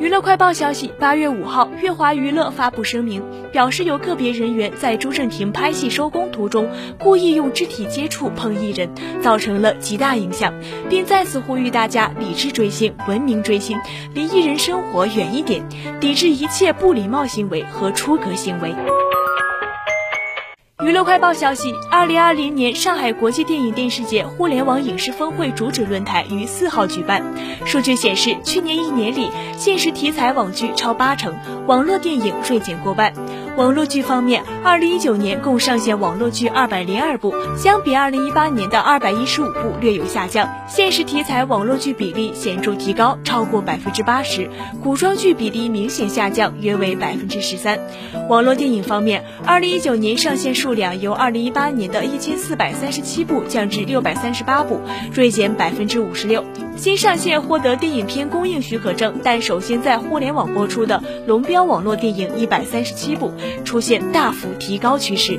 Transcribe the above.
娱乐快报消息，八月五号，乐华娱乐发布声明，表示有个别人员在朱正廷拍戏收工途中故意用肢体接触碰艺人，造成了极大影响，并再次呼吁大家理智追星、文明追星，离艺人生活远一点，抵制一切不礼貌行为和出格行为。娱乐快报消息：二零二零年上海国际电影电视节互联网影视峰会主旨论坛于四号举办。数据显示，去年一年里，现实题材网剧超八成，网络电影锐减过半。网络剧方面，二零一九年共上线网络剧二百零二部，相比二零一八年的二百一十五部略有下降。现实题材网络剧比例显著提高，超过百分之八十；古装剧比例明显下降，约为百分之十三。网络电影方面，二零一九年上线数量由二零一八年的一千四百三十七部降至六百三十八部，锐减百分之五十六。新上线获得电影片公映许可证，但首先在互联网播出的龙标网络电影一百三十七部。出现大幅提高趋势。